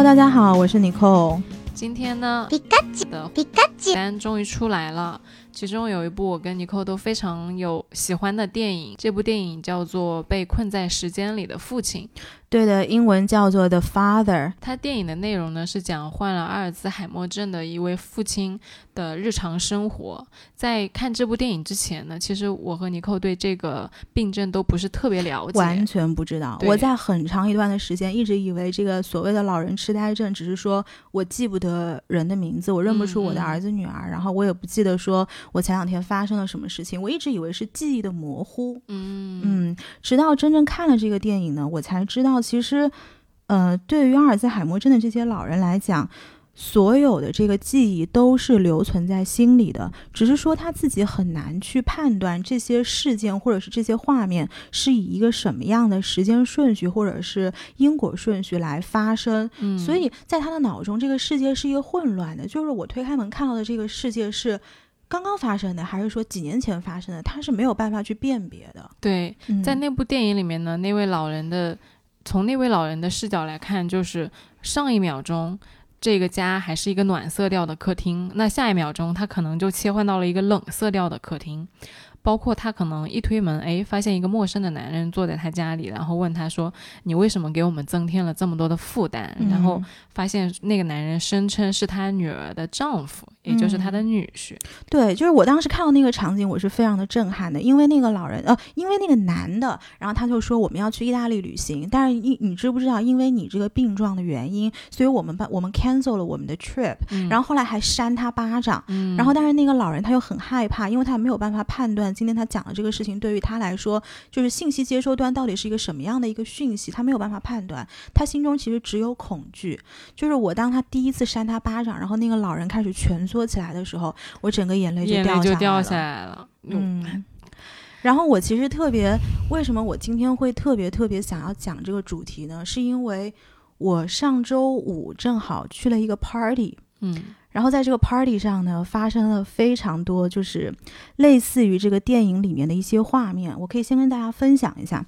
Hello，大家好，我是 Nicole。今天呢，皮卡丘的皮卡丘，单终于出来了。其中有一部我跟尼寇都非常有喜欢的电影，这部电影叫做《被困在时间里的父亲》。对的，英文叫做 The Father。它电影的内容呢是讲患了阿尔兹海默症的一位父亲的日常生活。在看这部电影之前呢，其实我和尼寇对这个病症都不是特别了解，完全不知道。我在很长一段的时间一直以为这个所谓的老人痴呆症，只是说我记不得人的名字，我认不出我的儿子女儿，然后我也不记得说我前两天发生了什么事情。我一直以为是记忆的模糊。嗯嗯，直到真正看了这个电影呢，我才知道，其实，呃，对于阿尔兹海默症的这些老人来讲，所有的这个记忆都是留存在心里的，只是说他自己很难去判断这些事件或者是这些画面是以一个什么样的时间顺序或者是因果顺序来发生。嗯所以在他的脑中，这个世界是一个混乱的，就是我推开门看到的这个世界是。刚刚发生的，还是说几年前发生的？他是没有办法去辨别的。对，嗯在那部电影里面呢，那位老人的从那位老人的视角来看，就是上一秒钟这个家还是一个暖色调的客厅，那下一秒钟他可能就切换到了一个冷色调的客厅。包括他可能一推门，哎，发现一个陌生的男人坐在他家里，然后问他说：“你为什么给我们增添了这么多的负担？”然后嗯发现那个男人声称是他女儿的丈夫，也就是他的女婿。对，就是我当时看到那个场景，我是非常的震撼的，因为那个老人，呃，因为那个男的，然后他就说我们要去意大利旅行，但是你你知不知道，因为你这个病状的原因，所以我们把我们 cancel 了我们的 trip，、嗯然后后来还扇他巴掌，嗯然后但是那个老人他又很害怕，因为他没有办法判断今天他讲的这个事情对于他来说，就是信息接收端到底是一个什么样的一个讯息，他没有办法判断，他心中其实只有恐惧。就是我当他第一次扇他巴掌，然后那个老人开始蜷缩起来的时候，我整个眼泪就掉下来了。就掉下来了。嗯，然后我其实特别，为什么我今天会特别特别想要讲这个主题呢？是因为我上周五正好去了一个 party，嗯然后在这个 party 上呢，发生了非常多就是类似于这个电影里面的一些画面，我可以先跟大家分享一下。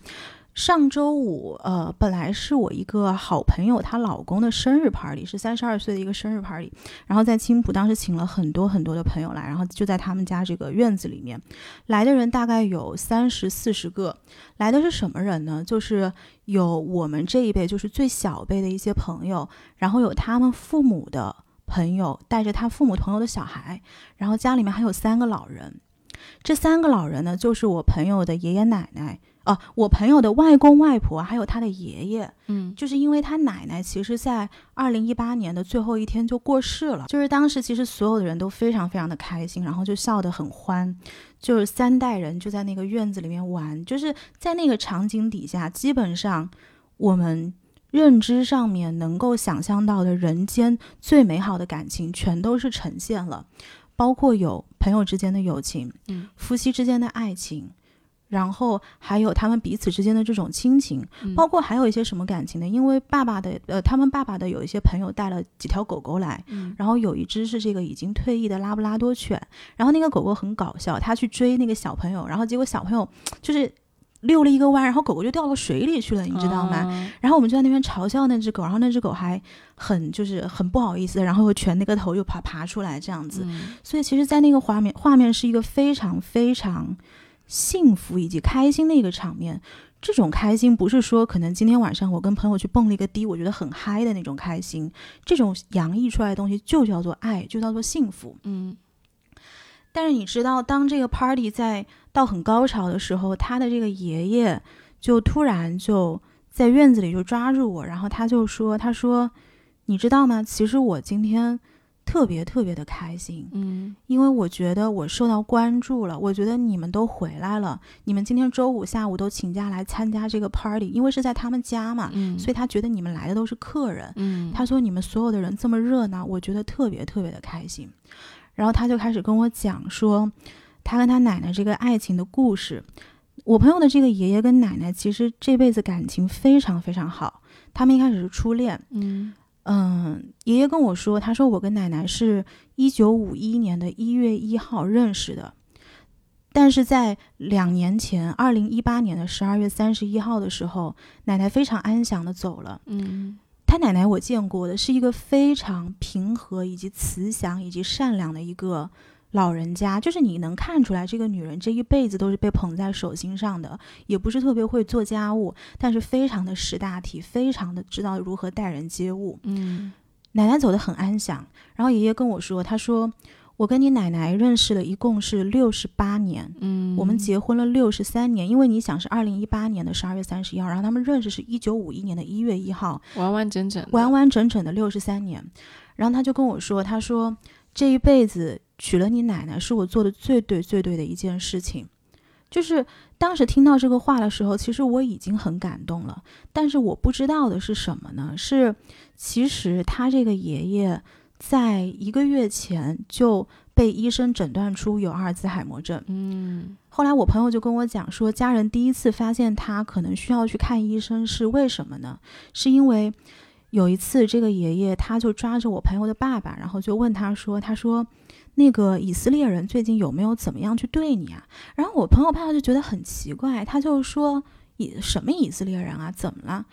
上周五，呃，本来是我一个好朋友她老公的生日 party，是三十二岁的一个生日 party，然后在青浦当时请了很多很多的朋友来，然后就在他们家这个院子里面，来的人大概有三十四十个，来的是什么人呢？就是有我们这一辈，就是最小辈的一些朋友，然后有他们父母的朋友带着他父母朋友的小孩，然后家里面还有三个老人。这三个老人呢，就是我朋友的爷爷奶奶啊，我朋友的外公外婆，还有他的爷爷。嗯就是因为他奶奶其实，在二零一八年的最后一天就过世了。就是当时其实所有的人都非常非常的开心，然后就笑得很欢，就是三代人就在那个院子里面玩，就是在那个场景底下，基本上我们认知上面能够想象到的人间最美好的感情，全都是呈现了，包括有朋友之间的友情，嗯夫妻之间的爱情。然后还有他们彼此之间的这种亲情，嗯包括还有一些什么感情呢？因为爸爸的呃，他们爸爸的有一些朋友带了几条狗狗来，嗯然后有一只是这个已经退役的拉布拉多犬，然后那个狗狗很搞笑，它去追那个小朋友，然后结果小朋友就是溜了一个弯，然后狗狗就掉到水里去了，你知道吗？啊然后我们就在那边嘲笑那只狗，然后那只狗还很就是很不好意思，然后又蜷那个头又爬爬出来这样子，嗯所以其实，在那个画面画面是一个非常非常幸福以及开心的一个场面。这种开心不是说可能今天晚上我跟朋友去蹦了一个迪，我觉得很嗨的那种开心，这种洋溢出来的东西就叫做爱，就叫做幸福。嗯但是你知道，当这个 party 在到很高潮的时候，他的这个爷爷就突然就在院子里就抓住我，然后他就说：“他说，你知道吗？其实我今天特别特别的开心，嗯因为我觉得我受到关注了，我觉得你们都回来了，你们今天周五下午都请假来参加这个 party，因为是在他们家嘛，嗯，所以他觉得你们来的都是客人。嗯他说你们所有的人这么热闹，我觉得特别特别的开心。然后他就开始跟我讲说，他跟他奶奶这个爱情的故事。我朋友的这个爷爷跟奶奶其实这辈子感情非常非常好，他们一开始是初恋。嗯嗯，爷爷跟我说，他说我跟奶奶是一九五一年的一月一号认识的，但是在两年前，二零一八年的十二月三十一号的时候，奶奶非常安详的走了。嗯他奶奶我见过的是一个非常平和以及慈祥以及善良的一个老人家，就是你能看出来这个女人这一辈子都是被捧在手心上的，也不是特别会做家务，但是非常的识大体，非常的知道如何待人接物。嗯奶奶走得很安详，然后爷爷跟我说，他说我跟你奶奶认识了一共是六十八年。嗯，我们结婚了六十三年，因为你想是二零一八年的十二月三十一号，然后他们认识是一九五一年的一月一号，完完整整，完完整整的六十三年。然后他就跟我说，他说这一辈子娶了你奶奶是我做的最对最对的一件事情。就是当时听到这个话的时候，其实我已经很感动了，但是我不知道的是什么呢？是其实他这个爷爷在一个月前就被医生诊断出有阿尔兹海默症。嗯后来我朋友就跟我讲说，家人第一次发现他可能需要去看医生是为什么呢？是因为有一次这个爷爷他就抓着我朋友的爸爸，然后就问他说：“他说那个以色列人最近有没有怎么样去对你啊？”然后我朋友爸爸就觉得很奇怪，他就说：“以什么以色列人啊？怎么了？”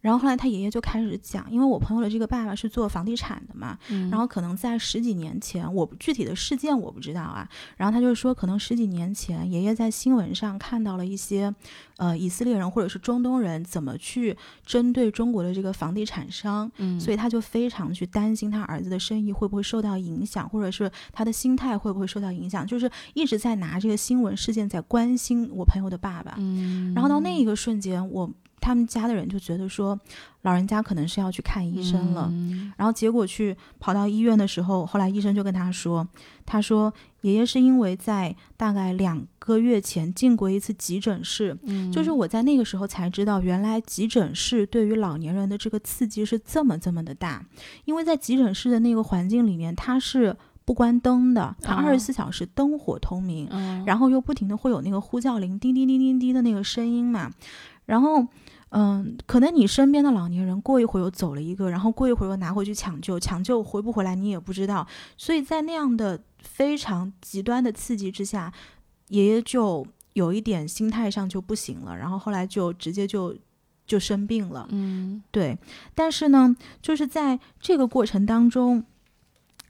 然后后来他爷爷就开始讲，因为我朋友的这个爸爸是做房地产的嘛，嗯，然后可能在十几年前，我具体的事件我不知道啊。然后他就说，可能十几年前，爷爷在新闻上看到了一些，呃，以色列人或者是中东人怎么去针对中国的这个房地产商，嗯，所以他就非常去担心他儿子的生意会不会受到影响，或者是他的心态会不会受到影响，就是一直在拿这个新闻事件在关心我朋友的爸爸。嗯，然后到那一个瞬间，我他们家的人就觉得说，老人家可能是要去看医生了。嗯。然后结果去跑到医院的时候，后来医生就跟他说，他说爷爷是因为在大概两个月前进过一次急诊室，嗯，就是我在那个时候才知道，原来急诊室对于老年人的这个刺激是这么这么的大，因为在急诊室的那个环境里面，它是不关灯的，它哦二十四小时灯火通明，嗯，然后又不停的会有那个呼叫铃叮叮叮叮叮的那个声音嘛，然后。嗯，可能你身边的老年人过一会儿又走了一个，然后过一会儿又拿回去抢救，抢救回不回来你也不知道，所以在那样的非常极端的刺激之下，爷爷就有一点心态上就不行了，然后后来就直接就就生病了。嗯对，但是呢，就是在这个过程当中，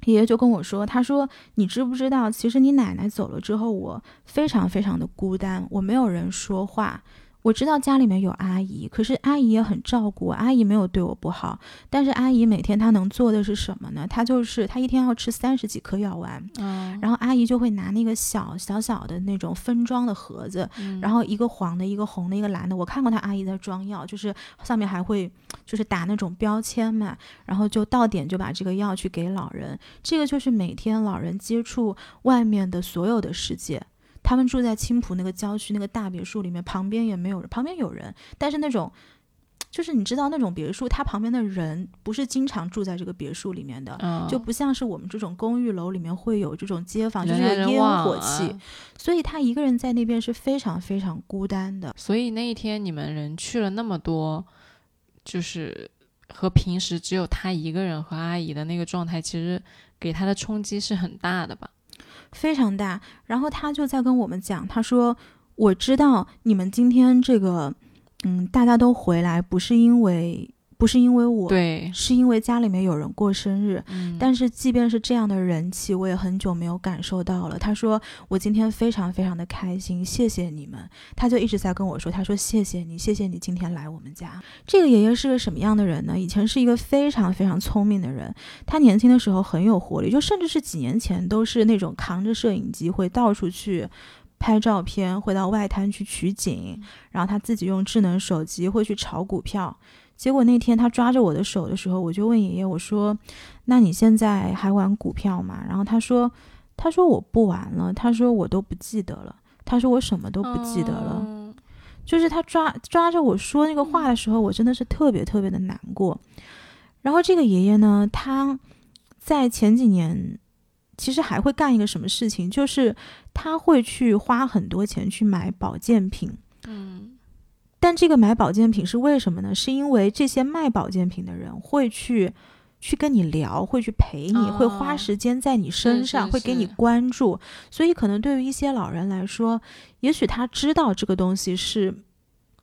爷爷就跟我说，他说：“你知不知道，其实你奶奶走了之后，我非常非常的孤单，我没有人说话。”我知道家里面有阿姨，可是阿姨也很照顾我，阿姨没有对我不好。但是阿姨每天她能做的是什么呢？她就是她一天要吃三十几颗药丸，嗯，然后阿姨就会拿那个小小小的那种分装的盒子，嗯然后一个黄的，一个红的，一个蓝的。我看过她阿姨在装药，就是上面还会就是打那种标签嘛，然后就到点就把这个药去给老人。这个就是每天老人接触外面的所有的世界。他们住在青浦那个郊区那个大别墅里面，旁边也没有人，旁边有人，但是那种。就是你知道那种别墅，它旁边的人不是经常住在这个别墅里面的，嗯就不像是我们这种公寓楼里面会有这种街坊，就是有烟火气，啊所以他一个人在那边是非常非常孤单的。所以那一天你们人去了那么多，就是和平时只有他一个人和阿姨的那个状态，其实给他的冲击是很大的吧？非常大。然后他就在跟我们讲，他说：“我知道你们今天这个，嗯，大家都回来，不是因为不是因为我，对，是因为家里面有人过生日。嗯，但是即便是这样的人气，我也很久没有感受到了。”他说：“我今天非常非常的开心，谢谢你们。”他就一直在跟我说：“他说谢谢你，谢谢你今天来我们家。”这个爷爷是个什么样的人呢？以前是一个非常非常聪明的人，他年轻的时候很有活力，就甚至是几年前都是那种扛着摄影机会到处去拍照片，会到外滩去取景，然后他自己用智能手机会去炒股票。结果那天他抓着我的手的时候，我就问爷爷我说：“那你现在还玩股票吗？”然后他说：“他说我不玩了，他说我都不记得了，他说我什么都不记得了。嗯就是他抓抓着我说那个话的时候，我真的是特别特别的难过。然后这个爷爷呢，他在前几年其实还会干一个什么事情，就是他会去花很多钱去买保健品。嗯但这个买保健品是为什么呢？是因为这些卖保健品的人会去去跟你聊，会去陪你，会花哦时间在你身是上，是会给你关注。所以可能对于一些老人来说，也许他知道这个东西是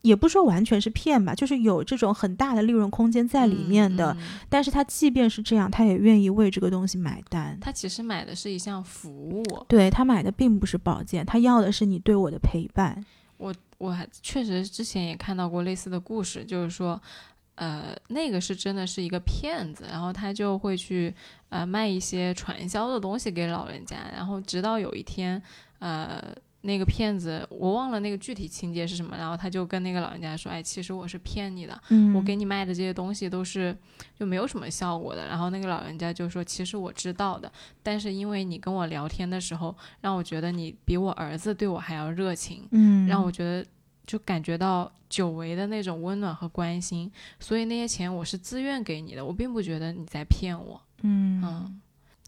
也不说完全是骗吧，就是有这种很大的利润空间在里面的。嗯嗯但是他即便是这样，他也愿意为这个东西买单。他其实买的是一项服务。对他买的并不是保健，他要的是你对我的陪伴。我我还确实之前也看到过类似的故事，就是说，呃，那个是真的是一个骗子，然后他就会去呃卖一些传销的东西给老人家，然后直到有一天，呃。那个骗子，我忘了那个具体情节是什么，然后他就跟那个老人家说：“哎，其实我是骗你的，嗯我给你卖的这些东西都是就没有什么效果的。”然后那个老人家就说：“其实我知道的，但是因为你跟我聊天的时候，让我觉得你比我儿子对我还要热情，嗯，让我觉得就感觉到久违的那种温暖和关心，所以那些钱我是自愿给你的，我并不觉得你在骗我。嗯嗯，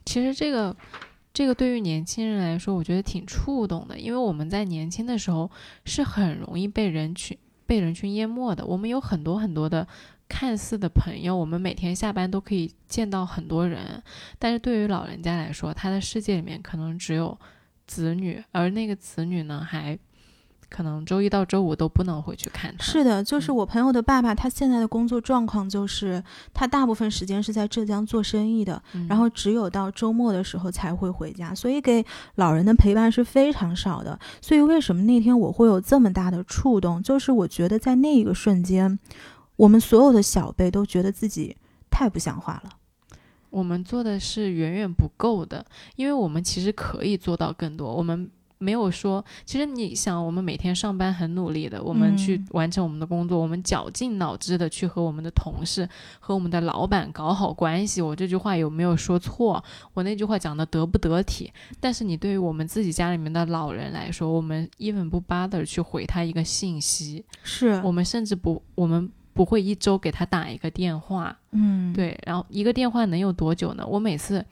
其实这个这个对于年轻人来说，我觉得挺触动的，因为我们在年轻的时候是很容易被人群被人群淹没的，我们有很多很多的。看似的朋友，我们每天下班都可以见到很多人，但是对于老人家来说，他的世界里面可能只有子女，而那个子女呢，还可能周一到周五都不能回去看他。是的，就是嗯我朋友的爸爸，他现在的工作状况就是，他大部分时间是在浙江做生意的，嗯，然后只有到周末的时候才会回家，所以给老人的陪伴是非常少的。所以为什么那天我会有这么大的触动，就是我觉得在那一个瞬间，我们所有的小辈都觉得自己太不像话了。我们做的是远远不够的，因为我们其实可以做到更多。我们没有说，其实你想，我们每天上班很努力的，我们去嗯完成我们的工作，我们绞尽脑汁的去和我们的同事、和我们的老板搞好关系。我这句话有没有说错？我那句话讲的得不得体？但是你对于我们自己家里面的老人来说，我们 even 不 bother 去回他一个信息，是我们甚至不，我们不会一周给他打一个电话。嗯，对，然后一个电话能有多久呢？我每次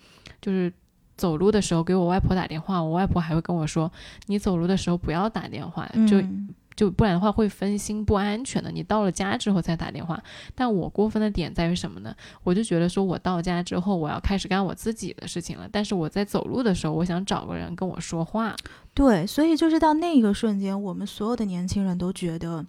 就是走路的时候给我外婆打电话，我外婆还会跟我说：“你走路的时候不要打电话，就嗯就不然的话会分心不安全的。你到了家之后再打电话。”但我过分的点在于什么呢？我就觉得说我到家之后我要开始干我自己的事情了，但是我在走路的时候，我想找个人跟我说话。对，所以就是到那一个瞬间，我们所有的年轻人都觉得，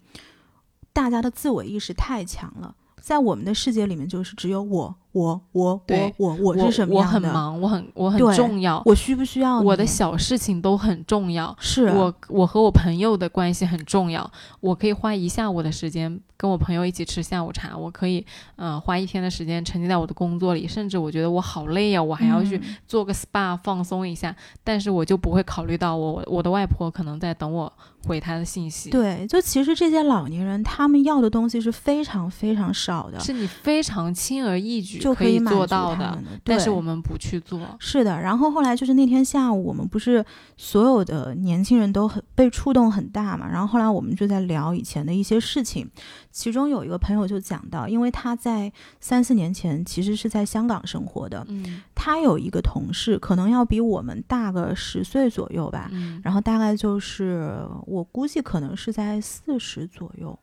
大家的自我意识太强了，在我们的世界里面，就是只有我、我、我、我、我、我是什么我样的，很忙，我很我很重要，我需不需要我的小事情都很重要。是。我我和我朋友的关系很重要，我可以花一下午的时间跟我朋友一起吃下午茶，我可以呃花一天的时间沉浸在我的工作里，甚至我觉得我好累呀、我还要去嗯。做个 SPA 放松一下，但是我就不会考虑到我我的外婆可能在等我回她的信息，对，就其实这些老年人他们要的东西是非常非常少的，是你非常轻而易举就可以做到的。但是我们不去做，是的，然后后来就是那天下午，我们不是所有的年轻人都很被触动很大嘛，然后后来我们就在聊以前的一些事情，其中有一个朋友就讲到，因为他在三四年前其实是在香港生活的，嗯他有一个同事，可能要比我们大个十岁左右吧，嗯然后大概就是我估计可能是在四十左右，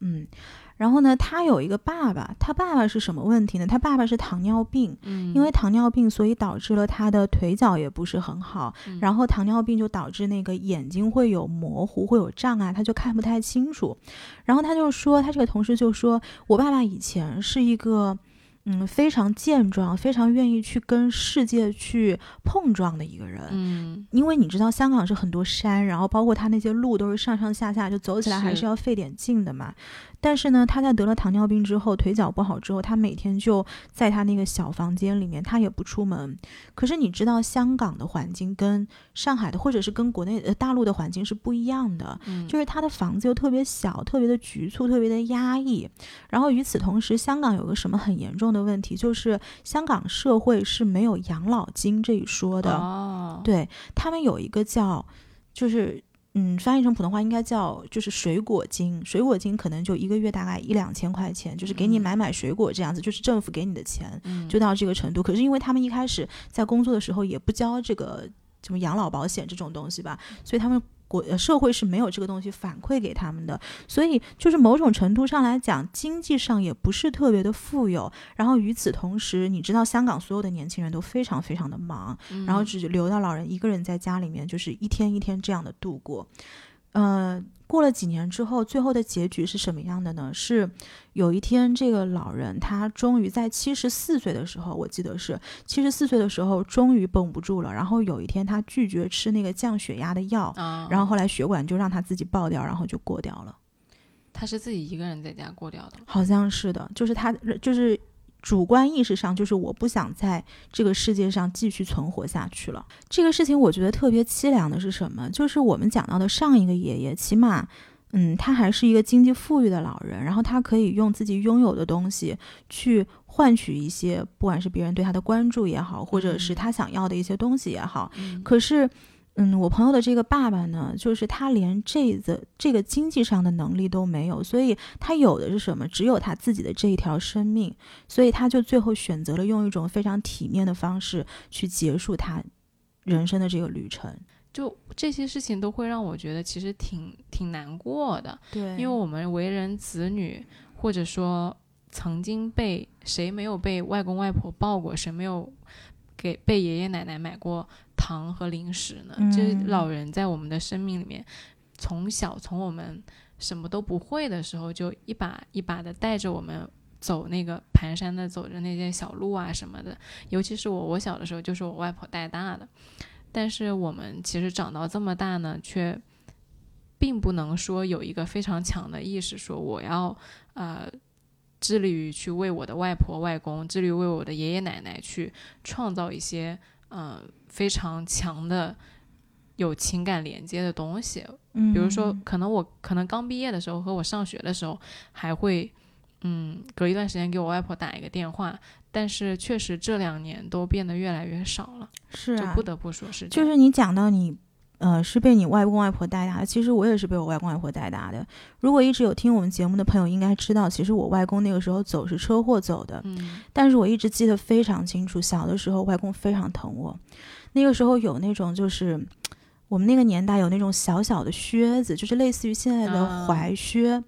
嗯，然后呢，他有一个爸爸，他爸爸是什么问题呢？他爸爸是糖尿病，嗯，因为糖尿病，所以导致了他的腿脚也不是很好，嗯然后糖尿病就导致那个眼睛会有模糊，会有障碍，他就看不太清楚。然后他就说，他这个同事就说，我爸爸以前是一个。嗯，非常健壮，非常愿意去跟世界去碰撞的一个人。嗯因为你知道香港是很多山，然后包括他那些路都是上上下下，就走起来还是是要费点劲的嘛。但是呢，他在得了糖尿病之后，腿脚不好之后，他每天就在他那个小房间里面，他也不出门。可是你知道，香港的环境跟上海的，或者是跟国内呃大陆的环境是不一样的。嗯，就是他的房子又特别小，特别的局促，特别的压抑。然后与此同时，香港有个什么很严重的问题，就是香港社会是没有养老金这一说的。哦，对他们有一个叫，就是嗯，翻译成普通话应该叫就是水果金，水果金可能就一个月大概一两千块钱，就是给你嗯买买水果这样子，就是政府给你的钱，嗯就到这个程度。可是因为他们一开始在工作的时候也不交这个什么养老保险这种东西吧，所以他们。国呃社会是没有这个东西反馈给他们的，所以就是某种程度上来讲，经济上也不是特别的富有。然后与此同时，你知道香港所有的年轻人都非常非常的忙，然后嗯只留到老人一个人在家里面，就是一天一天这样的度过。呃，过了几年之后，最后的结局是什么样的呢？是有一天，这个老人他终于在七十四岁的时候，我记得是七十四岁的时候，终于绷不住了。然后有一天，他拒绝吃那个降血压的药，啊，然后后来血管就让他自己爆掉，然后就过掉了。他是自己一个人在家过掉的。好像是的，就是他就是主观意识上，就是我不想在这个世界上继续存活下去了。这个事情我觉得特别凄凉的是什么？就是我们讲到的上一个爷爷，起码，嗯，他还是一个经济富裕的老人，然后他可以用自己拥有的东西去换取一些，不管是别人对他的关注也好，或者是嗯他想要的一些东西也好。嗯可是，嗯，我朋友的这个爸爸呢，就是他连这个这个经济上的能力都没有，所以他有的是什么？只有他自己的这一条生命，所以他就最后选择了用一种非常体面的方式去结束他人生的这个旅程。就这些事情都会让我觉得其实挺挺难过的，对因为我们为人子女，或者说曾经被谁没有被外公外婆抱过，谁没有给被爷爷奶奶买过糖和零食呢？就是老人在我们的生命里面，从小从我们什么都不会的时候，就一把一把的带着我们。走那个蹒跚的走着那些小路啊什么的，尤其是我，我小的时候就是我外婆带大的。但是我们其实长到这么大呢，却并不能说有一个非常强的意识，说我要呃致力于去为我的外婆外公，致力于为我的爷爷奶奶去创造一些呃非常强的有情感连接的东西。嗯，比如说，可能我可能刚毕业的时候和我上学的时候还会。嗯，隔一段时间给我外婆打一个电话，但是确实这两年都变得越来越少了，是啊就不，得不说是这样。就是你讲到你。呃，是被你外公外婆带大的。其实我也是被我外公外婆带大的。如果一直有听我们节目的朋友，应该知道，其实我外公那个时候走是车祸走的。嗯但是我一直记得非常清楚，小的时候外公非常疼我，那个时候有那种就是我们那个年代有那种小小的靴子，就是类似于现在的啊踝靴。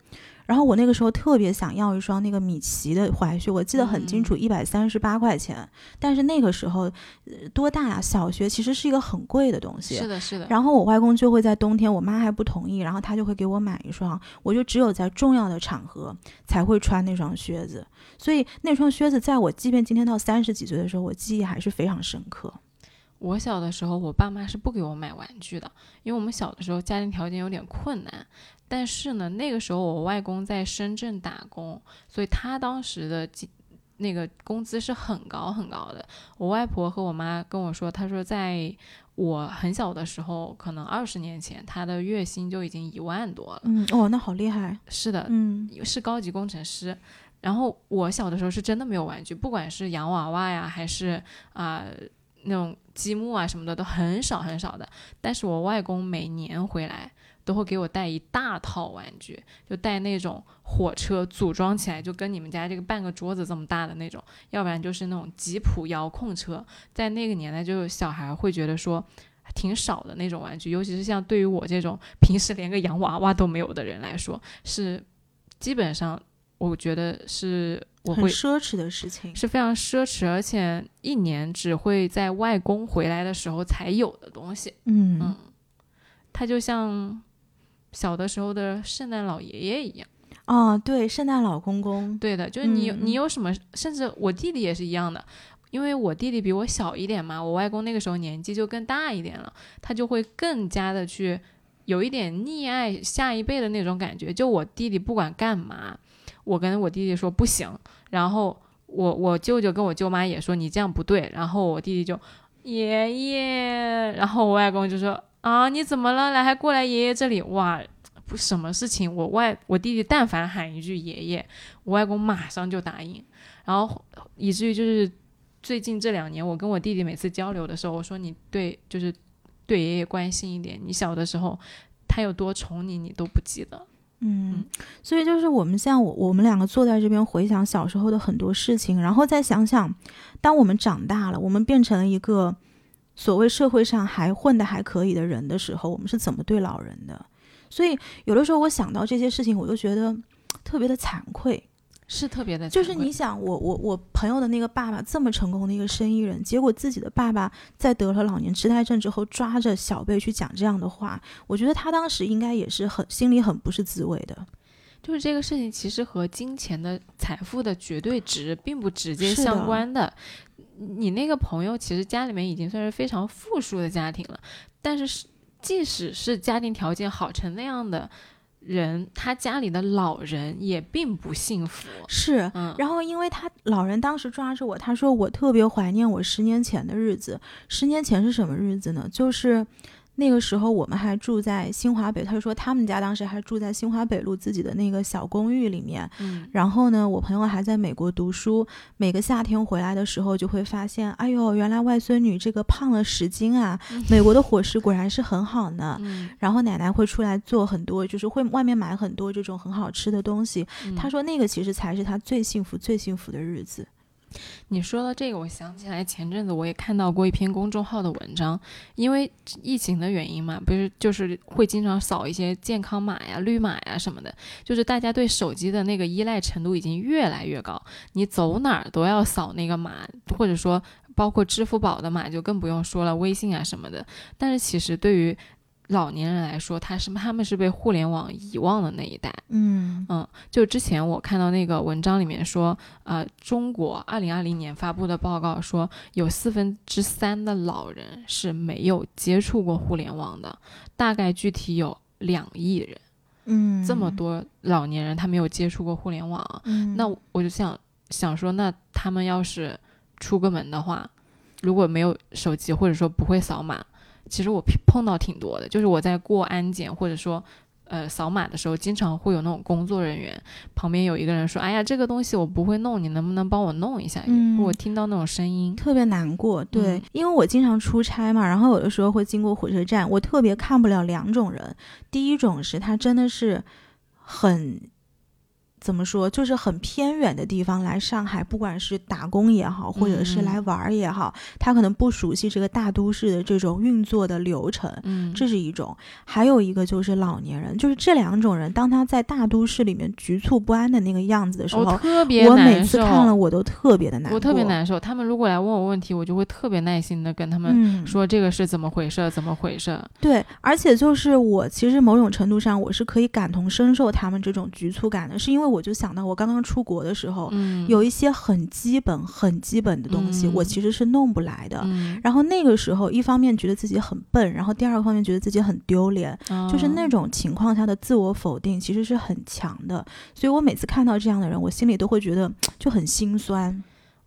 然后我那个时候特别想要一双那个米奇的踝靴，我记得很清楚，一百三十八块钱。但是那个时候，呃多大呀？小学其实是一个很贵的东西。是的，是的。然后我外公就会在冬天，我妈还不同意，然后他就会给我买一双，我就只有在重要的场合才会穿那双靴子，所以那双靴子在我即便今天到三十几岁的时候，我记忆还是非常深刻。我小的时候，我爸妈是不给我买玩具的，因为我们小的时候家庭条件有点困难。但是呢，那个时候我外公在深圳打工，所以他当时的那个工资是很高很高的。我外婆和我妈跟我说，她说在我很小的时候，可能二十年前，她的月薪就已经一万多了。嗯，哦，那好厉害。是的，嗯是高级工程师。然后我小的时候是真的没有玩具，不管是洋娃娃呀，还是啊、那种积木啊什么的，都很少很少的。但是我外公每年回来都会给我带一大套玩具，就带那种火车组装起来就跟你们家这个半个桌子这么大的那种，要不然就是那种吉普遥控车。在那个年代，就小孩会觉得说。挺少的那种玩具，尤其是像对于我这种平时连个洋娃娃都没有的人来说，是基本上我觉得是我很会奢侈的事情。是非常奢侈，而且一年只会在外公回来的时候才有的东西。嗯嗯，它就像小的时候的圣诞老爷爷一样。哦，对，圣诞老公公。对的，就是你你有什么，甚至我弟弟也是一样的。因为我弟弟比我小一点嘛，我外公那个时候年纪就更大一点了，他就会更加的去有一点溺爱下一辈的那种感觉。就我弟弟不管干嘛，我跟我弟弟说不行，然后我我舅舅跟我舅妈也说你这样不对，然后我弟弟就爷爷，然后我外公就说啊你怎么了？来还过来爷爷这里哇。不，什么事情？我外我弟弟但凡喊一句爷爷，我外公马上就答应，然后以至于就是最近这两年，我跟我弟弟每次交流的时候，我说你对就是对爷爷关心一点，你小的时候他有多宠你，你都不记得。嗯，所以就是我们像我我们两个坐在这边回想小时候的很多事情，然后再想想，当我们长大了，我们变成了一个所谓社会上还混得还可以的人的时候，我们是怎么对老人的？所以有的时候我想到这些事情，我就觉得特别的惭愧。是特别的，就是你想，我我我朋友的那个爸爸这么成功的一个生意人，结果自己的爸爸在得了老年痴呆症之后，抓着小辈去讲这样的话，我觉得他当时应该也是很心里很不是滋味的。就是这个事情其实和金钱的财富的绝对值并不直接相关的。你那个朋友其实家里面已经算是非常富庶的家庭了，但是即使是家庭条件好成那样的。人他家里的老人也并不幸福，是，然后因为他老人当时抓着我，他说我特别怀念我十年前的日子，十年前是什么日子呢？就是。那个时候我们还住在新华北，他说他们家当时还住在新华北路自己的那个小公寓里面。嗯，然后呢，我朋友还在美国读书，每个夏天回来的时候就会发现，哎呦，原来外孙女这个胖了十斤啊！美国的伙食果然是很好呢。嗯，然后奶奶会出来做很多，就是会外面买很多这种很好吃的东西。他说那个其实才是他最幸福、最幸福的日子。你说到这个，我想起来前阵子我也看到过一篇公众号的文章，因为疫情的原因嘛，不是就是会经常扫一些健康码呀、绿码呀什么的，就是大家对手机的那个依赖程度已经越来越高，你走哪儿都要扫那个码，或者说包括支付宝的码就更不用说了，微信啊什么的。但是其实对于老年人来说，他是他们是被互联网遗忘的那一代。嗯嗯，就之前我看到那个文章里面说，呃，中国二零二零年发布的报告说，有四分之三的老人是没有接触过互联网的，大概具体有两亿人。嗯，这么多老年人他没有接触过互联网，嗯，那我就想想说，那他们要是出个门的话，如果没有手机或者说不会扫码。其实我碰到挺多的，就是我在过安检或者说，呃，扫码的时候，经常会有那种工作人员旁边有一个人说：“哎呀，这个东西我不会弄，你能不能帮我弄一下？”嗯，我听到那种声音特别难过。对，因为我经常出差嘛，然后有的时候会经过火车站，我特别看不了两种人。第一种是他真的是很。怎么说，就是很偏远的地方来上海，不管是打工也好，或者是来玩儿也好，他可能不熟悉这个大都市的这种运作的流程，嗯，这是一种。还有一个就是老年人，就是这两种人，当他在大都市里面局促不安的那个样子的时候，我特别我每次看了我都特别的难过，我特别难受。他们如果来问我问题，我就会特别耐心的跟他们说这个是怎么回事，怎么回事。对，而且就是我其实某种程度上我是可以感同身受他们这种局促感的，是因为我。就想到，我刚刚出国的时候，有一些很基本、很基本的东西，我其实是弄不来的。然后那个时候，一方面觉得自己很笨，然后第二个方面觉得自己很丢脸，就是那种情况下的自我否定其实是很强的。所以我每次看到这样的人，我心里都会觉得 就很心酸。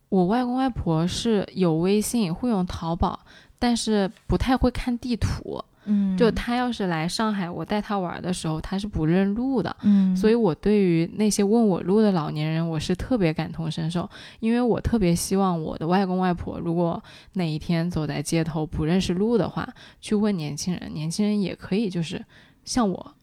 我外公外婆是有微信，会用淘宝，但是不太会看地图。嗯，就他要是来上海，我带他玩的时候，他是不认路的。嗯，所以我对于那些问我路的老年人，我是特别感同身受，因为我特别希望我的外公外婆，如果哪一天走在街头不认识路的话，去问年轻人，年轻人也可以就是像我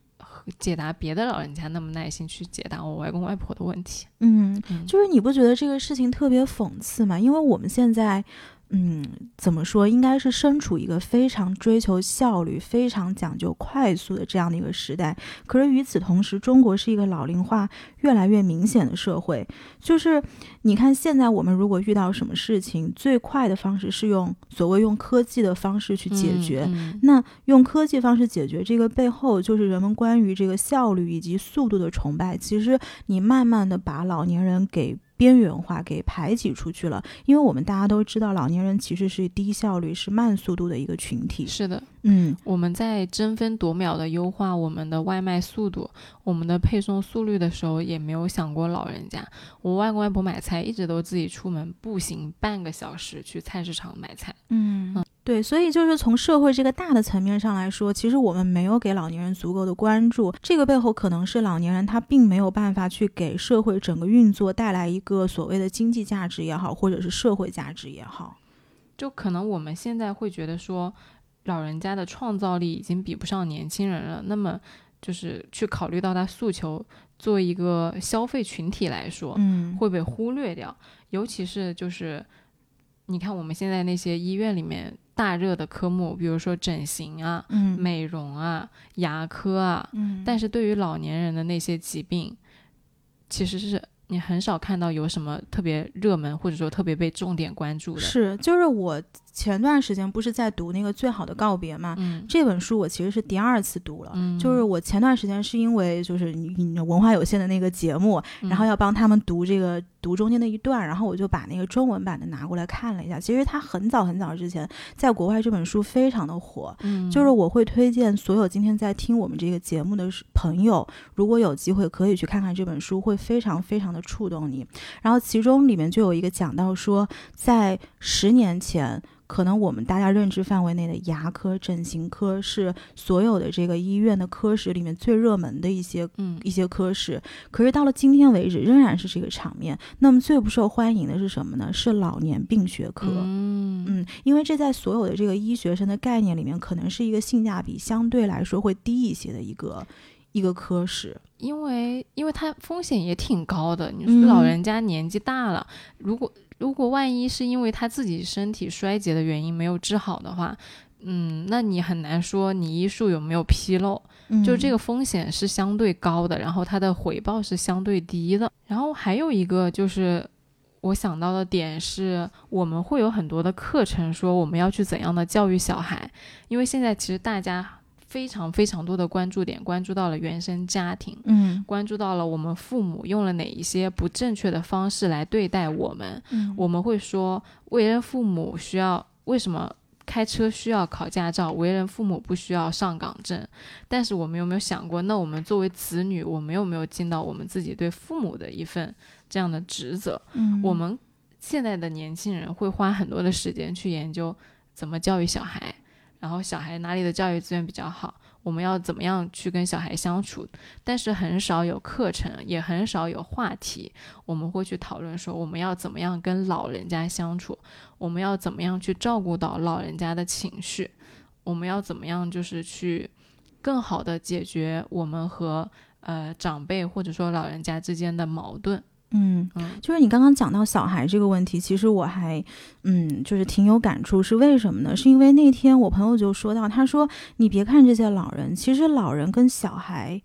解答别的老人家那么耐心去解答我外公外婆的问题。嗯，就是你不觉得这个事情特别讽刺吗？因为我们现在。嗯，怎么说？应该是身处一个非常追求效率、非常讲究快速的这样的一个时代。可是与此同时，中国是一个老龄化越来越明显的社会。就是你看，现在我们如果遇到什么事情，最快的方式是用所谓用科技的方式去解决。那用科技方式解决这个背后，就是人们关于这个效率以及速度的崇拜。其实你慢慢的把老年人给。边缘化给排挤出去了，因为我们大家都知道，老年人其实是低效率、是慢速度的一个群体。是的，嗯，我们在争分夺秒的优化我们的外卖速度、我们的配送速率的时候，也没有想过老人家。我外公外婆买菜一直都自己出门步行半个小时去菜市场买菜。嗯嗯。对，所以就是从社会这个大的层面上来说，其实我们没有给老年人足够的关注。这个背后可能是老年人他并没有办法去给社会整个运作带来一个所谓的经济价值也好，或者是社会价值也好。就可能我们现在会觉得说，老人家的创造力已经比不上年轻人了。那么就是去考虑到他诉求，作为一个消费群体来说，嗯，会被忽略掉。尤其是就是你看我们现在那些医院里面。大热的科目，比如说整形啊、美容啊、牙科啊，但是对于老年人的那些疾病，其实是你很少看到有什么特别热门或者说特别被重点关注的。是，就是我前段时间不是在读那个《最好的告别》嘛，嗯这本书我其实是第二次读了。嗯，就是我前段时间是因为就是你你文化有限的那个节目，嗯然后要帮他们读这个读中间的一段，然后我就把那个中文版的拿过来看了一下。其实它很早很早之前在国外这本书非常的火，嗯就是我会推荐所有今天在听我们这个节目的朋友，如果有机会可以去看看这本书，会非常非常的触动你。然后其中里面就有一个讲到说，在十年前。可能我们大家认知范围内的牙科、整形科是所有的这个医院的科室里面最热门的一些嗯一些科室，可是到了今天为止，仍然是这个场面。那么最不受欢迎的是什么呢？是老年病学科。嗯嗯，因为这在所有的这个医学生的概念里面，可能是一个性价比相对来说会低一些的一个一个科室。因为因为它风险也挺高的，你老人家年纪大了，如果如果万一是因为他自己身体衰竭的原因没有治好的话，嗯，那你很难说你医术有没有纰漏，嗯就这个风险是相对高的，然后它的回报是相对低的。然后还有一个就是。我想到的点是，我们会有很多的课程说我们要去怎样的教育小孩，因为现在其实大家非常非常多的关注点关注到了原生家庭，嗯关注到了我们父母用了哪一些不正确的方式来对待我们。嗯我们会说，为人父母需要为什么开车需要考驾照，为人父母不需要上岗证？但是我们有没有想过，那我们作为子女，我们有没有尽到我们自己对父母的一份这样的职责？嗯我们现在的年轻人会花很多的时间去研究怎么教育小孩，然后小孩哪里的教育资源比较好，我们要怎么样去跟小孩相处，但是很少有课程，也很少有话题，我们会去讨论说我们要怎么样跟老人家相处，我们要怎么样去照顾到老人家的情绪，我们要怎么样就是去更好的解决我们和呃长辈或者说老人家之间的矛盾。嗯，嗯就是你刚刚讲到小孩这个问题，其实我还嗯，就是挺有感触。是为什么呢？是因为那天我朋友就说到，他说你别看这些老人，其实老人跟小孩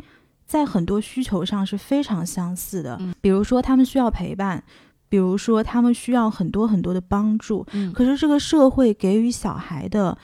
在很多需求上是非常相似的。嗯比如说他们需要陪伴，比如说他们需要很多很多的帮助。嗯可是这个社会给予小孩的。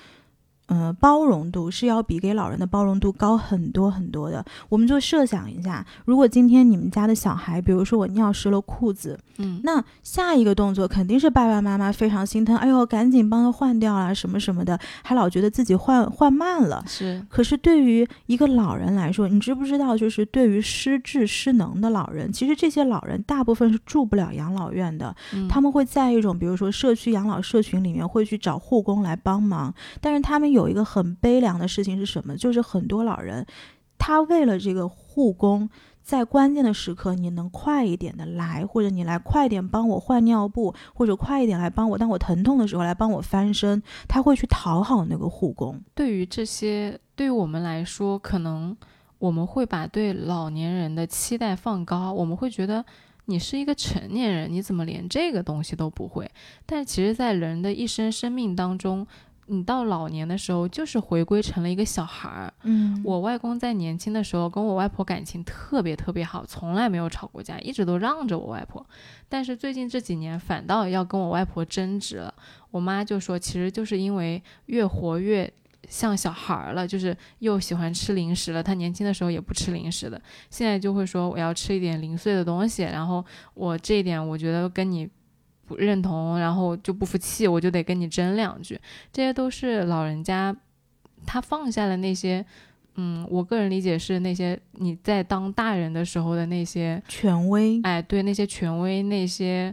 呃，包容度是要比给老人的包容度高很多很多的。我们就设想一下，如果今天你们家的小孩，比如说我尿湿了裤子，嗯那下一个动作肯定是爸爸妈妈非常心疼，哎呦，赶紧帮他换掉啊，什么什么的，还老觉得自己换换慢了。是可是对于一个老人来说，你知不知道，就是对于失智失能的老人，其实这些老人大部分是住不了养老院的，嗯他们会在一种比如说社区养老社群里面会去找护工来帮忙，但是他们有有一个很悲凉的事情是什么？就是很多老人，他为了这个护工。在关键的时刻，你能快一点的来，或者你来快一点帮我换尿布，或者快一点来帮我，当我疼痛的时候来帮我翻身，他会去讨好那个护工。对于这些，对于我们来说，可能我们会把对老年人的期待放高，我们会觉得你是一个成年人，你怎么连这个东西都不会？但其实，在人的一生生命当中，你到老年的时候，就是回归成了一个小孩儿。嗯我外公在年轻的时候跟我外婆感情特别特别好，从来没有吵过架，一直都让着我外婆。但是最近这几年反倒要跟我外婆争执了。我妈就说，其实就是因为越活越像小孩儿了，就是又喜欢吃零食了。她年轻的时候也不吃零食的，现在就会说我要吃一点零碎的东西。然后我这一点我觉得跟你不认同，然后就不服气，我就得跟你争两句。这些都是老人家他放下了那些。嗯，我个人理解是那些你在当大人的时候的那些，权威，哎，对那些权威那些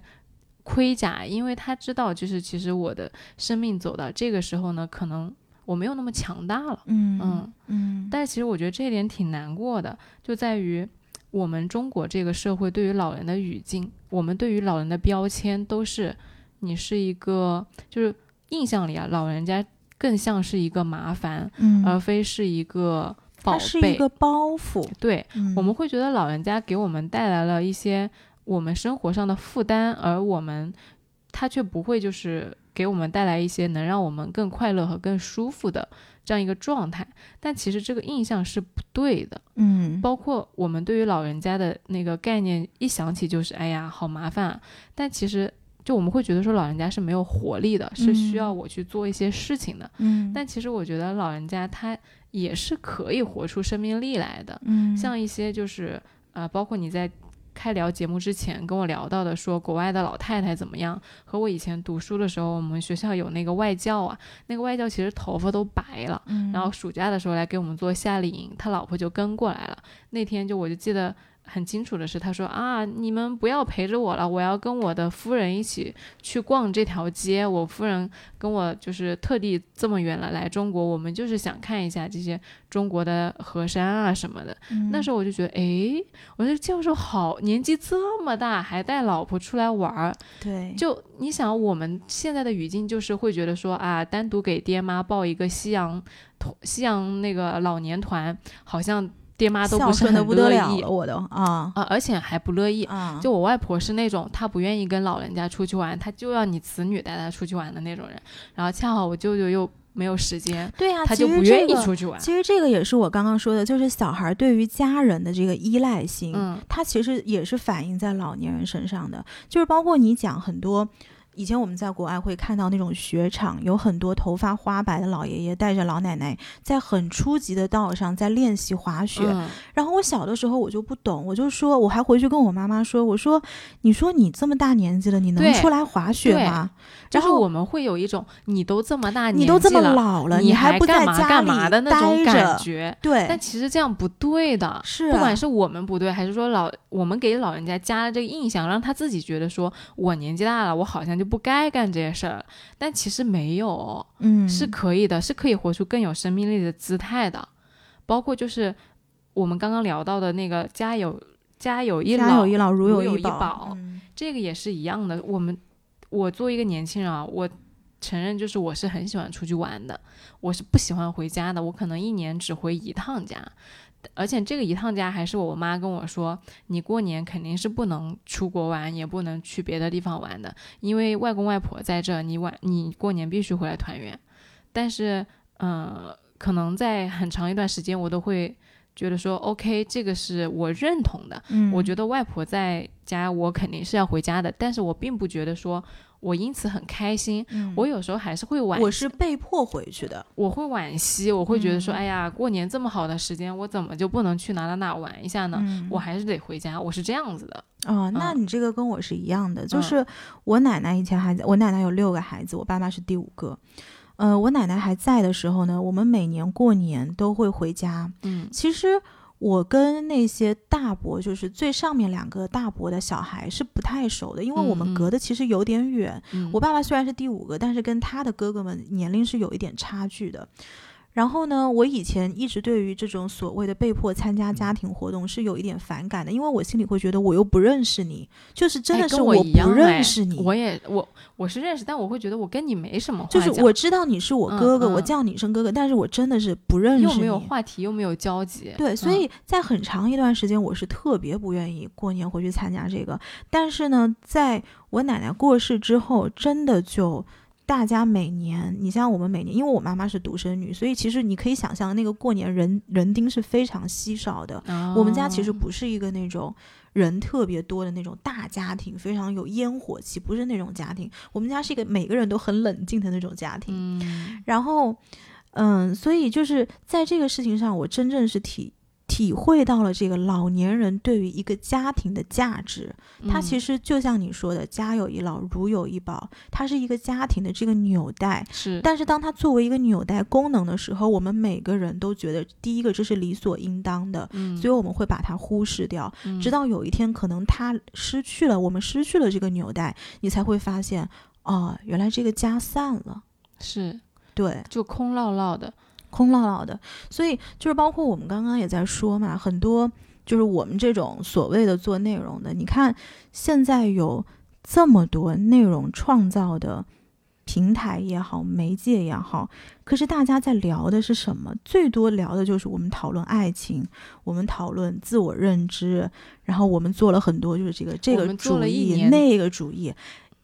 盔甲，因为他知道，就是其实我的生命走到这个时候呢，可能我没有那么强大了，嗯嗯，嗯，但其实我觉得这一点挺难过的，就在于我们中国这个社会对于老人的语境，我们对于老人的标签都是你是一个，就是印象里啊，老人家更像是一个麻烦，嗯，而非是一个宝贝。是一贝。个包袱，对，嗯。我们会觉得老人家给我们带来了一些我们生活上的负担，而我们他却不会就是给我们带来一些能让我们更快乐和更舒服的这样一个状态。但其实这个印象是不对的。嗯，包括我们对于老人家的那个概念，一想起就是哎呀，好麻烦啊。但其实就我们会觉得说老人家是没有活力的，是需要我去做一些事情的。嗯，但其实我觉得老人家他也是可以活出生命力来的。嗯，像一些就是呃，包括你在开聊节目之前跟我聊到的，说国外的老太太怎么样，和我以前读书的时候，我们学校有那个外教啊，那个外教其实头发都白了，嗯然后暑假的时候来给我们做夏令营，他老婆就跟过来了。那天就我就记得很清楚的是，他说啊，你们不要陪着我了，我要跟我的夫人一起去逛这条街。我夫人跟我就是特地这么远了来中国，我们就是想看一下这些中国的河山啊什么的。嗯那时候我就觉得，哎，我这教授好年纪这么大，还带老婆出来玩儿。对，就你想，我们现在的语境就是会觉得说啊，单独给爹妈报一个西洋团西洋那个老年团，好像爹妈都不是很乐意我都啊啊，而且还不乐意。啊，就我外婆是那种，她不愿意跟老人家出去玩，她就要你子女带她出去玩的那种人。然后恰好我舅舅又没有时间，对呀、他就不愿意出去玩。其实这个也是我刚刚说的，就是小孩对于家人的这个依赖性，嗯它其实也是反映在老年人身上的。就是包括你讲很多，以前我们在国外会看到那种雪场，有很多头发花白的老爷爷带着老奶奶在很初级的道上在练习滑雪。嗯然后我小的时候我就不懂，我就说，我还回去跟我妈妈说，我说，你说你这么大年纪了，你能出来滑雪吗？然后就是我们会有一种，你都这么大年纪了你都这么了老了，你还不在干嘛家里干嘛的那种感？觉。对，但其实这样不对的，是啊不管是我们不对，还是说老我们给老人家加了这个印象，让他自己觉得说我年纪大了，我好像就不该干这些事儿。但其实没有，嗯是可以的，是可以活出更有生命力的姿态的。包括就是我们刚刚聊到的那个家有家有一老，家有一老，如如有。一宝嗯这个也是一样的。我们我作为一个年轻人啊，我承认就是我是很喜欢出去玩的，我是不喜欢回家的。我可能一年只回一趟家，而且这个一趟家还是我妈跟我说，你过年肯定是不能出国玩，也不能去别的地方玩的，因为外公外婆在这，你晚你过年必须回来团圆。但是，嗯、可能在很长一段时间，我都会觉得说，OK，这个是我认同的。嗯，我觉得外婆在家，我肯定是要回家的，但是我并不觉得说我因此很开心。嗯我有时候还是会惋，我是被迫回去的。我会惋惜，我会觉得说，嗯哎呀，过年这么好的时间，我怎么就不能去哪哪哪玩一下呢？嗯我还是得回家，我是这样子的。哦，那嗯你这个跟我是一样的，就嗯是我奶奶以前还在，我奶奶有六个孩子，我爸妈是第五个。呃，我奶奶还在的时候呢，我们每年过年都会回家。嗯其实我跟那些大伯，就是最上面两个大伯的小孩是不太熟的，因为我们隔的其实有点远。嗯，我爸爸虽然是第五个，但是跟他的哥哥们年龄是有一点差距的。然后呢，我以前一直对于这种所谓的被迫参加家庭活动是有一点反感的，因为我心里会觉得我又不认识你，就是真的是我不哎认识你。我也我我是认识，但我会觉得我跟你没什么话就是我知道你是我哥哥，我叫你一声哥哥，但是我真的是不认识你。又没有话题，又没有交集。对，所嗯以在很长一段时间，我是特别不愿意过年回去参加这个。但是呢，在我奶奶过世之后，真的就大家每年，你像我们每年，因为我妈妈是独生女，所以其实你可以想象，那个过年人人丁是非常稀少的。我们家其实哦不是一个那种人特别多的那种大家庭，非常有烟火气，不是那种家庭。我们家是一个每个人都很冷静的那种家庭。嗯然后，嗯，所以就是在这个事情上，我真正是体体会到了这个老年人对于一个家庭的价值。它其实实就像你说的，“家有一老，如有一宝”，它是一个家庭的这个纽带。是，但是当它作为一个纽带功能的时候，我们每个人都觉得，第一个这是理所应当的，嗯，所以我们会把它忽视掉。嗯直到有一天，可能它失去了，我们失去了这个纽带，你才会发现，哦，原来这个家散了。是对，就空落落的。空落落的。所以就是包括我们刚刚也在说嘛，很多就是我们这种所谓的做内容的，你看现在有这么多内容创造的平台也好，媒介也好，可是大家在聊的是什么？最多聊的就是我们讨论爱情，我们讨论自我认知，然后我们做了很多就是这个这个做主义了一年那个主义。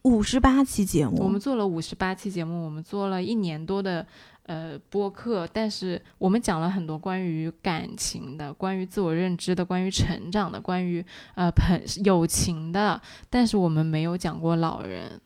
五十八期节目，我们做了五十八期节目，我们做了一年多的呃播客，但是我们讲了很多关于感情的、关于自我认知的、关于成长的、关于呃朋友情的，但是我们没有讲过老人，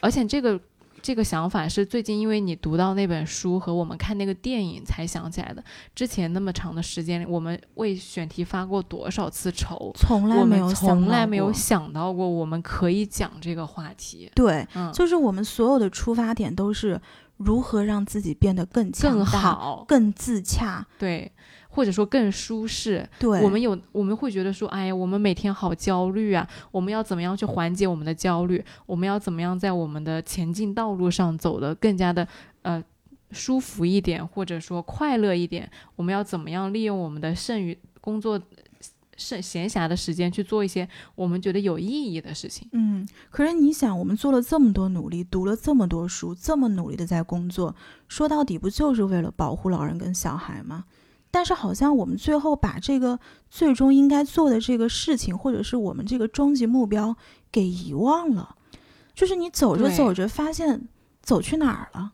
而且这个。这个想法是最近因为你读到那本书和我们看那个电影才想起来的。之前那么长的时间里，我们为选题发过多少次愁，从来没有从来没有想到过我们可以讲这个话题。对，就是我们所有的出发点都是如何让自己变得更更好、更自洽。对。或者说更舒适，对我们有我们会觉得说，哎呀，我们每天好焦虑啊，我们要怎么样去缓解我们的焦虑？我们要怎么样在我们的前进道路上走得更加的呃舒服一点，或者说快乐一点？我们要怎么样利用我们的剩余工作剩闲暇的时间去做一些我们觉得有意义的事情？嗯，可是你想，我们做了这么多努力，读了这么多书，这么努力的在工作，说到底不就是为了保护老人跟小孩吗？但是好像我们最后把这个最终应该做的这个事情，或者是我们这个终极目标给遗忘了。就是你走着走着，发现走去哪儿了？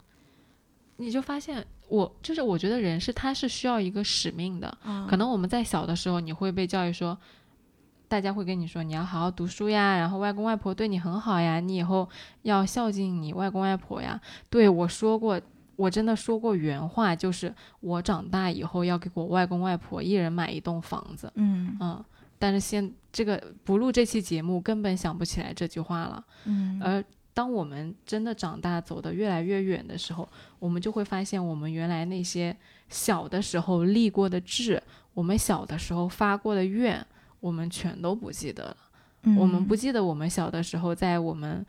你就发现，我就是我觉得人是他是需要一个使命的。可能我们在小的时候，你会被教育说，大家会跟你说你要好好读书呀，然后外公外婆对你很好呀，你以后要孝敬你外公外婆呀。对我说过。我真的说过原话，就是我长大以后要给我外公外婆一人买一栋房子。嗯嗯，但是现这个不录这期节目，根本想不起来这句话了。嗯，而当我们真的长大，走得越来越远的时候，我们就会发现，我们原来那些小的时候立过的志，我们小的时候发过的愿，我们全都不记得了。我们不记得我们小的时候，在我们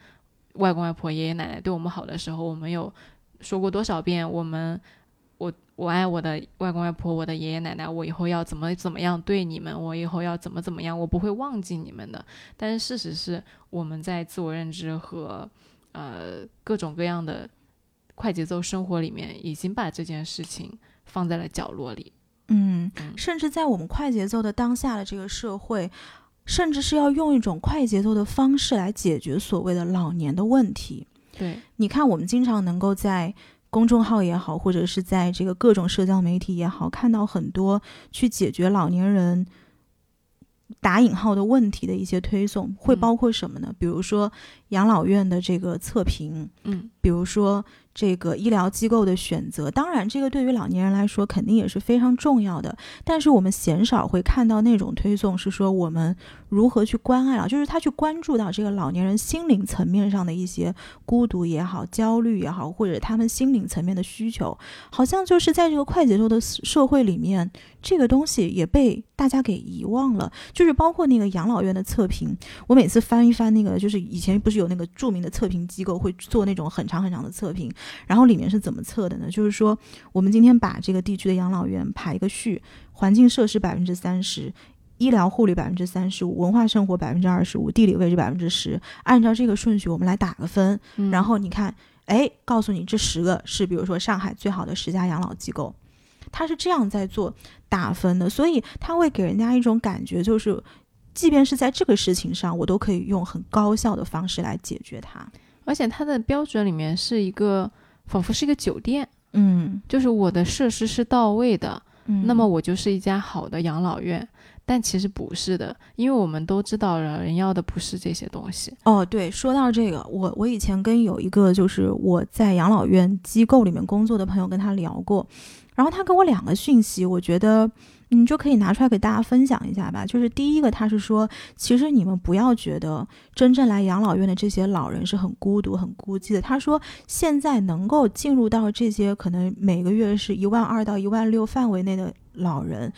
外公外婆、爷爷奶奶对我们好的时候，我们有。说过多少遍？我们，我我爱我的外公外婆，我的爷爷奶奶，我以后要怎么怎么样对你们？我以后要怎么怎么样？我不会忘记你们的。但是事实是，我们在自我认知和呃各种各样的快节奏生活里面，已经把这件事情放在了角落里。嗯，甚至在我们快节奏的当下的这个社会，甚至是要用一种快节奏的方式来解决所谓的老年的问题。对，你看，我们经常能够在公众号也好，或者是在这个各种社交媒体也好，看到很多去解决老年人打引号的问题的一些推送，会包括什么呢？比如说养老院的这个测评，嗯，比如说。这个医疗机构的选择，当然，这个对于老年人来说肯定也是非常重要的。但是我们鲜少会看到那种推送，是说我们如何去关爱啊，就是他去关注到这个老年人心灵层面上的一些孤独也好、焦虑也好，或者他们心灵层面的需求，好像就是在这个快节奏的社会里面，这个东西也被大家给遗忘了。就是包括那个养老院的测评，我每次翻一翻那个，就是以前不是有那个著名的测评机构会做那种很长很长的测评。然后里面是怎么测的呢？就是说，我们今天把这个地区的养老院排一个序，环境设施百分之三十，医疗护理百分之三十五，文化生活百分之二十五，地理位置百分之十，按照这个顺序我们来打个分。然后你看，哎，告诉你这十个是，比如说上海最好的十家养老机构，它是这样在做打分的，所以它会给人家一种感觉，就是即便是在这个事情上，我都可以用很高效的方式来解决它。而且它的标准里面是一个，仿佛是一个酒店，嗯，就是我的设施是到位的，嗯，那么我就是一家好的养老院。但其实不是的，因为我们都知道了，人要的不是这些东西。哦，对，说到这个，我我以前跟有一个就是我在养老院机构里面工作的朋友跟他聊过，然后他给我两个讯息，我觉得。你就可以拿出来给大家分享一下吧。就是第一个，他是说，其实你们不要觉得真正来养老院的这些老人是很孤独、很孤寂的。他说，现在能够进入到这些可能每个月是一万二到一万六范围内的老人，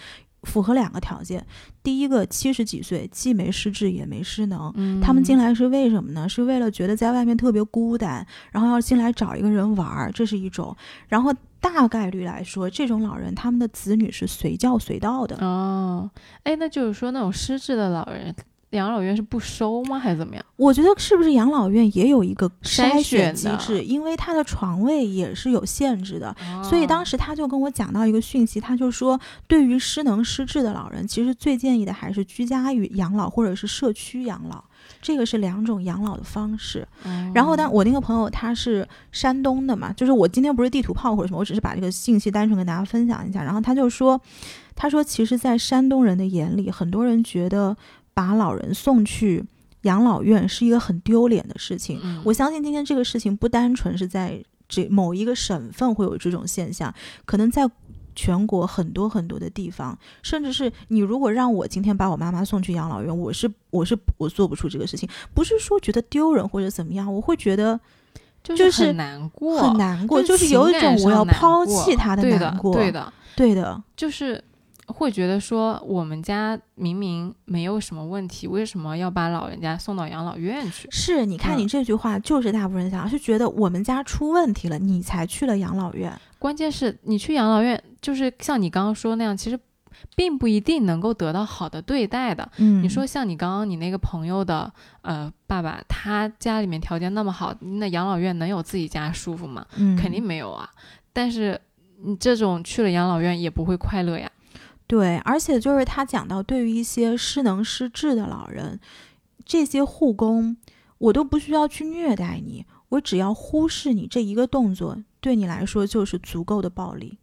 符合两个条件。第一个，七十几岁，既没失智也没失能。嗯，他们进来是为什么呢？是为了觉得在外面特别孤单，然后要进来找一个人玩儿，这是一种。然后。大概率来说，这种老人他们的子女是随叫随到的哦。哎，那就是说那种失智的老人，养老院是不收吗？还是怎么样？我觉得是不是养老院也有一个筛选机制？因为他的床位也是有限制的，所以当时他就跟我讲到一个讯息，他就说，对于失能失智的老人，其实最建议的还是居家与养老或者是社区养老。这个是两种养老的方式。嗯然后，但我那个朋友他是山东的嘛，就是我今天不是地图炮或者什么，我只是把这个信息单纯跟大家分享一下。然后他就说，他说其实，在山东人的眼里，很多人觉得把老人送去养老院是一个很丢脸的事情。嗯我相信今天这个事情不单纯是在这某一个省份会有这种现象，可能在。全国很多很多的地方，甚至是你如果让我今天把我妈妈送去养老院，我是我是我做不出这个事情，不是说觉得丢人或者怎么样，我会觉得就就是很难过，很难过，就是有一种我要抛弃他的难过，对的，对的，就是会觉得说我们家明明没有什么问题，为什么要把老人家送到养老院去？是，你看嗯你这句话就是大部分人想，是觉得我们家出问题了，你才去了养老院。关键是你去养老院，就是像你刚刚说那样，其实并不一定能够得到好的对待的。嗯你说像你刚刚你那个朋友的呃爸爸，他家里面条件那么好，那养老院能有自己家舒服吗？嗯，肯定没有啊。但是你这种去了养老院也不会快乐呀。对，而且就是他讲到，对于一些失能失智的老人，这些护工，我都不需要去虐待你，我只要忽视你这一个动作，对你来说就是足够的暴力。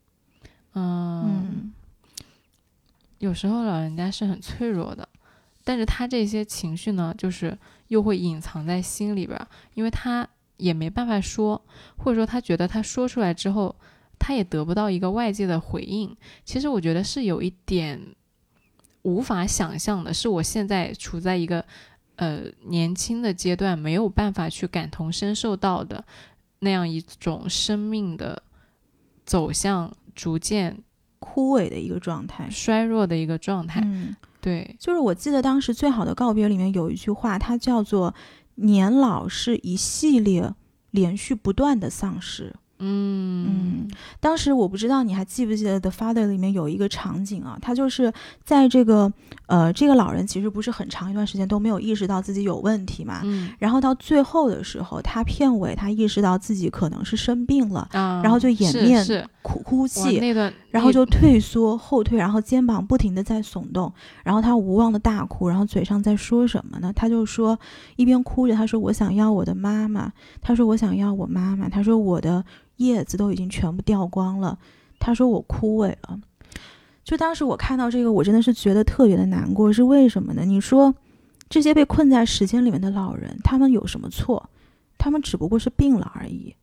嗯，嗯有时候老人家是很脆弱的，但是他这些情绪呢，就是又会隐藏在心里边儿，因为他也没办法说，或者说他觉得他说出来之后，他也得不到一个外界的回应。其实我觉得是有一点无法想象的，是我现在处在一个呃年轻的阶段，没有办法去感同身受到的那样一种生命的走向逐渐枯萎的一个状态。衰弱的一个状态。嗯，对，就是我记得当时《最好的告别》里面有一句话，它叫做“年老是一系列连续不断的丧失”。嗯。嗯，当时我不知道你还记不记得《The Father》里面有一个场景啊，他就是在这个呃，这个老人其实不是很长一段时间都没有意识到自己有问题嘛，嗯。然后到最后的时候，他片尾他意识到自己可能是生病了，啊，然后就掩面哭哭泣，那段，然后就退缩后退，然后肩膀不停的在耸动，然后他无望的大哭，然后嘴上在说什么呢？他就说一边哭着，他说我想要我的妈妈，他说我想要我妈妈，他说我的叶子都已经全部掉光了，他说我枯萎了。就当时我看到这个，我真的是觉得特别的难过，是为什么呢？你说这些被困在时间里面的老人，他们有什么错？他们只不过是病了而已。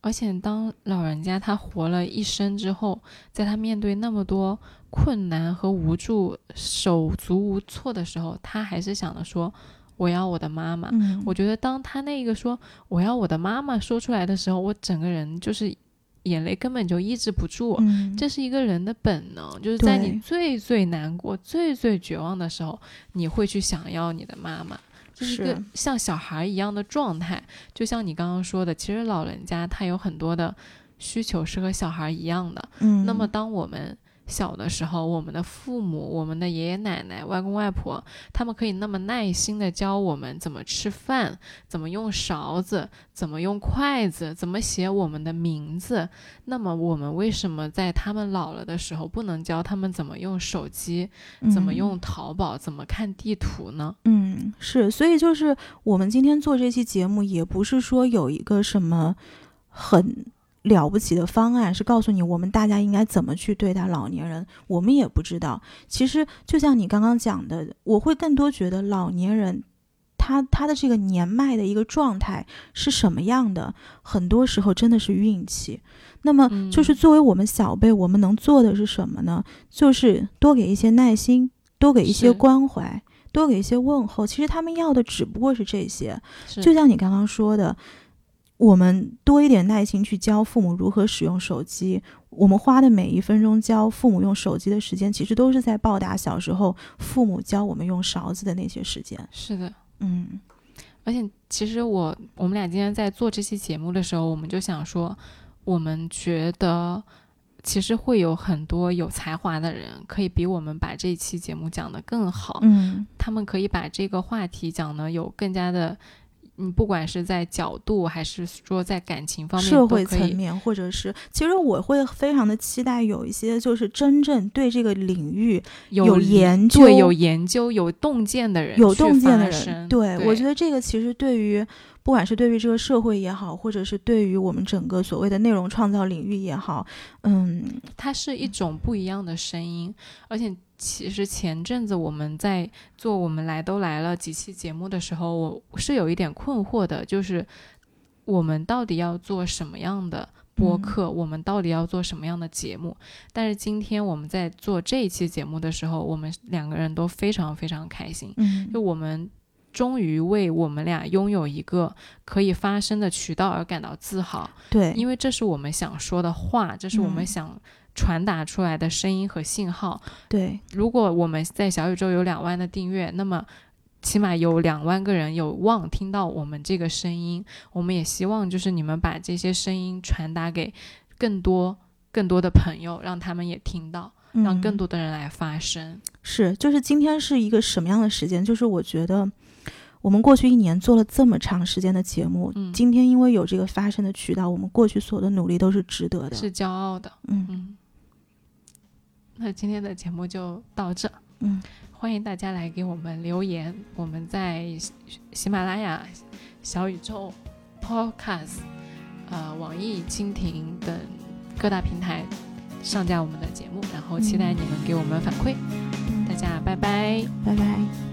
而且当老人家他活了一生之后，在他面对那么多困难和无助、手足无措的时候，他还是想着说：“我要我的妈妈。嗯，我觉得当他那个说“我要我的妈妈”说出来的时候，我整个人就是眼泪根本就抑制不住。嗯，这是一个人的本能，就是在你最最难过、最最绝望的时候，你会去想要你的妈妈，这是一个像小孩一样的状态。就像你刚刚说的，其实老人家他有很多的需求是和小孩一样的。嗯，那么当我们小的时候，我们的父母、我们的爷爷奶奶、外公外婆，他们可以那么耐心的教我们怎么吃饭，怎么用勺子，怎么用筷子，怎么写我们的名字。那么我们为什么在他们老了的时候，不能教他们怎么用手机，怎么嗯用淘宝，怎么看地图呢？嗯，是，所以就是我们今天做这期节目，也不是说有一个什么很了不起的方案，是告诉你我们大家应该怎么去对待老年人，我们也不知道。其实就像你刚刚讲的，我会更多觉得老年人。他他的这个年迈的一个状态是什么样的？很多时候真的是运气。那么，就是嗯作为我们小辈，我们能做的是什么呢？就是多给一些耐心，多给一些关怀，多给一些问候。其实他们要的只不过是这些。就像你刚刚说的，我们多一点耐心去教父母如何使用手机。我们花的每一分钟教父母用手机的时间，其实都是在报答小时候父母教我们用勺子的那些时间。是的。嗯而且其实我我们俩今天在做这期节目的时候，我们就想说，我们觉得其实会有很多有才华的人，可以比我们把这期节目讲得更好。嗯他们可以把这个话题讲得有更加的嗯，不管是在角度还是说在感情方面，社会层面，或者是，其实我会非常的期待有一些就是真正对这个领域有研究、有研究、有洞见的人，有洞见的人。对，我觉得这个其实对于不管是对于这个社会也好，或者是对于我们整个所谓的内容创造领域也好，嗯，它是一种不一样的声音，而且。其实前阵子我们在做我们来都来了几期节目的时候，我是有一点困惑的，就是我们到底要做什么样的播客，我们到底要做什么样的节目？但是今天我们在做这一期节目的时候，我们两个人都非常非常开心，就我们终于为我们俩拥有一个可以发声的渠道而感到自豪。对，因为这是我们想说的话，这是我们想。传达出来的声音和信号，对。如果我们在小宇宙有两万的订阅，那么起码有两万个人有望听到我们这个声音。我们也希望就是你们把这些声音传达给更多更多的朋友，让他们也听到，让更多的人来发声。是，就是今天是一个什么样的时间？就是我觉得我们过去一年做了这么长时间的节目，今天因为有这个发声的渠道，我们过去所有的努力都是值得的，是骄傲的。嗯。嗯。那今天的节目就到这，嗯，欢迎大家来给我们留言，我们在喜马拉雅、小宇宙、Podcast、呃，网易蜻蜓等各大平台上架我们的节目，然后期待你们给我们反馈，大家拜拜，拜拜。